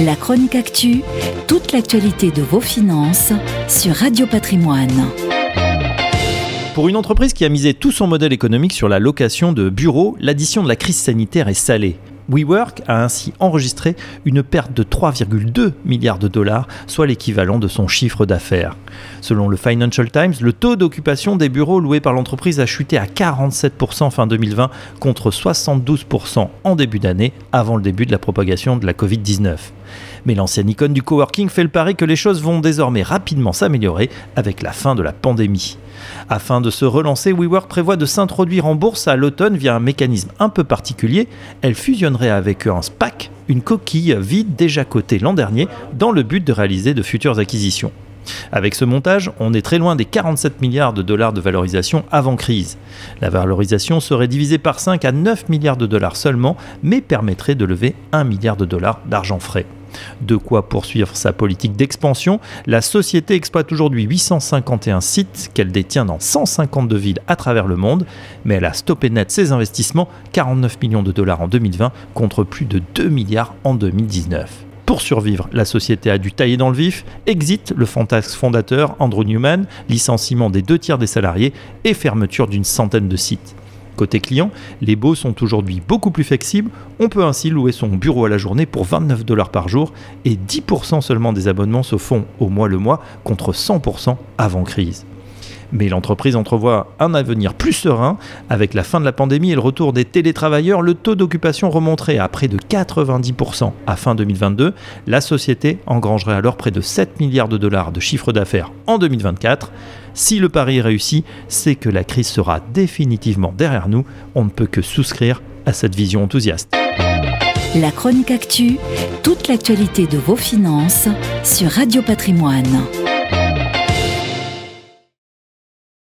La chronique actu, toute l'actualité de vos finances sur Radio Patrimoine. Pour une entreprise qui a misé tout son modèle économique sur la location de bureaux, l'addition de la crise sanitaire est salée. WeWork a ainsi enregistré une perte de 3,2 milliards de dollars, soit l'équivalent de son chiffre d'affaires. Selon le Financial Times, le taux d'occupation des bureaux loués par l'entreprise a chuté à 47% fin 2020 contre 72% en début d'année avant le début de la propagation de la Covid-19. Mais l'ancienne icône du coworking fait le pari que les choses vont désormais rapidement s'améliorer avec la fin de la pandémie. Afin de se relancer, WeWork prévoit de s'introduire en bourse à l'automne via un mécanisme un peu particulier. Elle fusionnerait avec un SPAC, une coquille vide déjà cotée l'an dernier, dans le but de réaliser de futures acquisitions. Avec ce montage, on est très loin des 47 milliards de dollars de valorisation avant crise. La valorisation serait divisée par 5 à 9 milliards de dollars seulement, mais permettrait de lever 1 milliard de dollars d'argent frais. De quoi poursuivre sa politique d'expansion, la société exploite aujourd'hui 851 sites qu'elle détient dans 152 villes à travers le monde, mais elle a stoppé net ses investissements, 49 millions de dollars en 2020 contre plus de 2 milliards en 2019. Pour survivre, la société a dû tailler dans le vif, exit le fantasque fondateur Andrew Newman, licenciement des deux tiers des salariés et fermeture d'une centaine de sites. Côté client, les baux sont aujourd'hui beaucoup plus flexibles. On peut ainsi louer son bureau à la journée pour 29 dollars par jour et 10% seulement des abonnements se font au mois le mois contre 100% avant crise. Mais l'entreprise entrevoit un avenir plus serein. Avec la fin de la pandémie et le retour des télétravailleurs, le taux d'occupation remonterait à près de 90% à fin 2022. La société engrangerait alors près de 7 milliards de dollars de chiffre d'affaires en 2024. Si le pari est réussi, c'est que la crise sera définitivement derrière nous. On ne peut que souscrire à cette vision enthousiaste. La chronique actu, toute l'actualité de vos finances sur Radio Patrimoine.